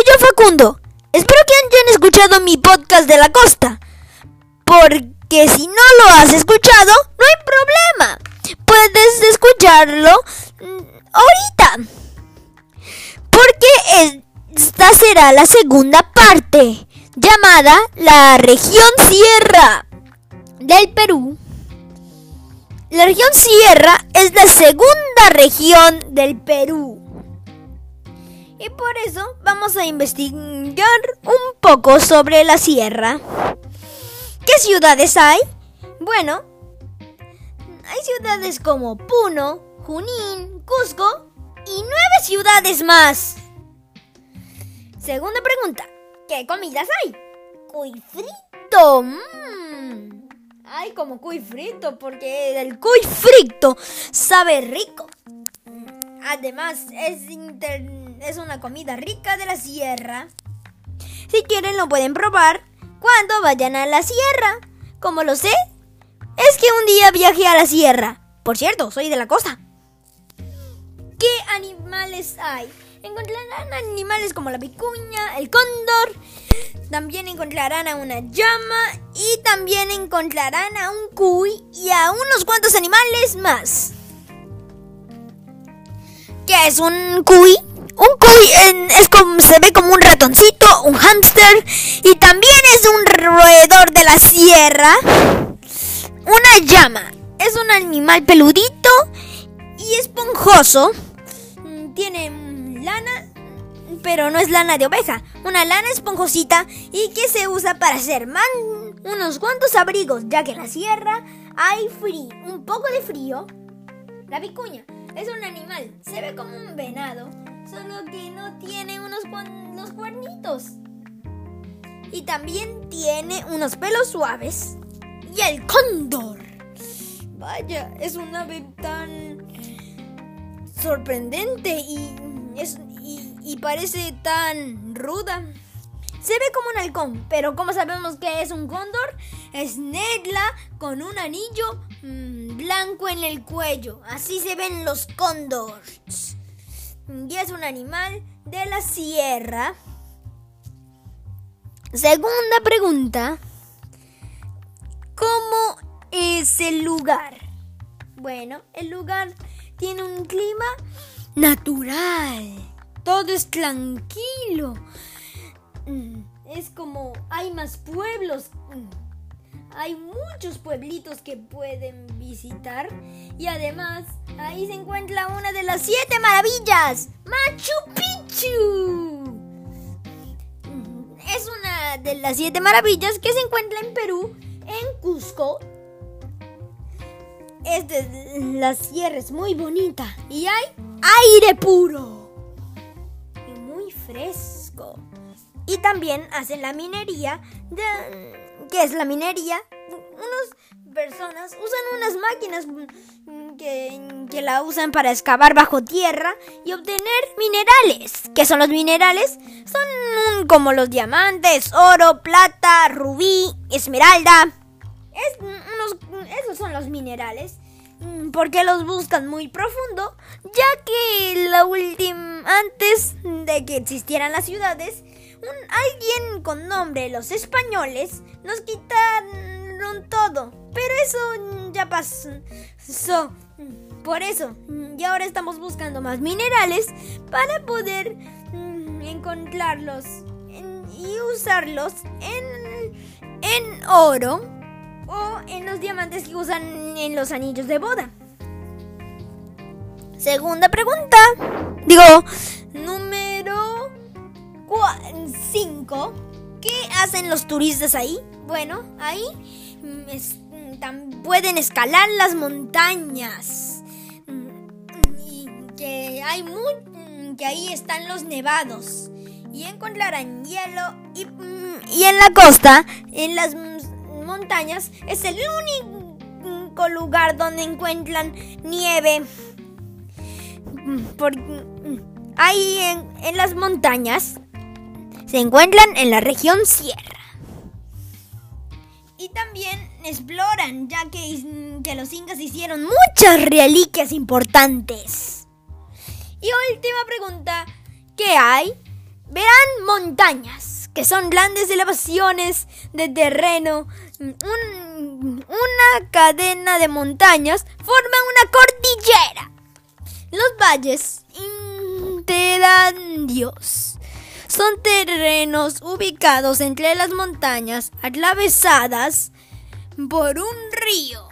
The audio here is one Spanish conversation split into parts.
soy yo Facundo. Espero que hayan escuchado mi podcast de la costa. Porque si no lo has escuchado, no hay problema. Puedes escucharlo mm, ahorita. Porque esta será la segunda parte, llamada la región Sierra del Perú. La región Sierra es la segunda región del Perú. Y por eso vamos a investigar un poco sobre la sierra. ¿Qué ciudades hay? Bueno, hay ciudades como Puno, Junín, Cusco y nueve ciudades más. Segunda pregunta, ¿qué comidas hay? Cuy frito. Mmm. Hay como cuy frito porque el cuy frito sabe rico. Además, es, es una comida rica de la sierra. Si quieren, lo pueden probar cuando vayan a la sierra. Como lo sé, es que un día viajé a la sierra. Por cierto, soy de la costa. ¿Qué animales hay? Encontrarán animales como la vicuña, el cóndor. También encontrarán a una llama y también encontrarán a un cuy y a unos cuantos animales más. ¿Qué es un cuy? Un cuy es como, se ve como un ratoncito, un hámster y también es un roedor de la sierra. Una llama es un animal peludito y esponjoso. Mm, tiene lana, pero no es lana de oveja. Una lana esponjosita y que se usa para hacer man unos cuantos abrigos, ya que en la sierra hay frío, un poco de frío. La vicuña es un animal, se ve como un venado, solo que no tiene unos, cuernitos. Y también tiene unos pelos suaves. Y el cóndor. Vaya, es una ave tan sorprendente y, y parece tan ruda. Se ve como un halcón, pero como sabemos que es un cóndor, es negra con un anillo mmm, blanco en el cuello. Así se ven los cóndores. Y es un animal de la sierra. Segunda pregunta. ¿Cómo es el lugar? Bueno, el lugar tiene un clima natural. Todo es tranquilo. Mm, es como hay más pueblos. Hay muchos pueblitos que pueden visitar. Y además, ahí se encuentra una de las siete maravillas. Machu Picchu. Es una de las siete maravillas que se encuentra en Perú, en Cusco. Es de la sierra, es muy bonita. Y hay aire puro. Y muy fresco. Y también hacen la minería. De, ¿Qué es la minería? Unas personas usan unas máquinas que, que, la usan para excavar bajo tierra y obtener minerales. ¿Qué son los minerales? Son como los diamantes, oro, plata, rubí, esmeralda. Es, unos, esos son los minerales. Porque los buscan muy profundo, ya que la última antes de que existieran las ciudades, alguien con nombre los españoles nos quitaron todo. Pero eso ya pasó. Por eso, y ahora estamos buscando más minerales para poder mm, encontrarlos y usarlos en, en oro o en los diamantes que usan en los anillos de boda. Segunda pregunta. Digo, número 5. ¿Qué hacen los turistas ahí? Bueno, ahí pueden escalar las montañas. Y que hay muy, que ahí están los nevados. Y encontrarán hielo y, en la costa, en las montañas, es el único lugar donde encuentran nieve. Porque ahí en las montañas se encuentran en la región Sierra. Y también exploran, ya que, los incas hicieron muchas reliquias importantes. Y última pregunta, ¿qué hay? verán montañas, que son grandes elevaciones de terreno. una cadena de montañas forma una cordillera. Los valles interadios son terrenos ubicados entre las montañas atravesadas por un río.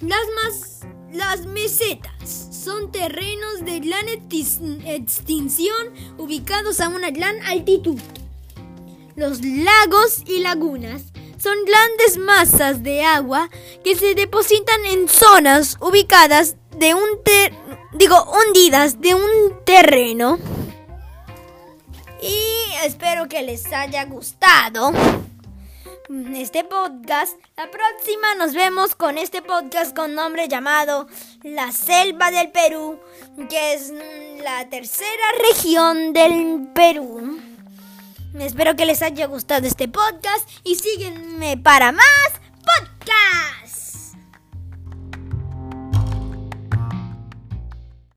Las, más, las mesetas son terrenos de gran extinción ubicados a una gran altitud. Los lagos y lagunas son grandes masas de agua que se depositan en zonas ubicadas de un digo hundidas de un terreno. Y espero que les haya gustado este podcast. La próxima nos vemos con este podcast con nombre llamado La Selva del Perú, que es la tercera región del Perú. Espero que les haya gustado este podcast y síguenme para más